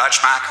Dutch Mac.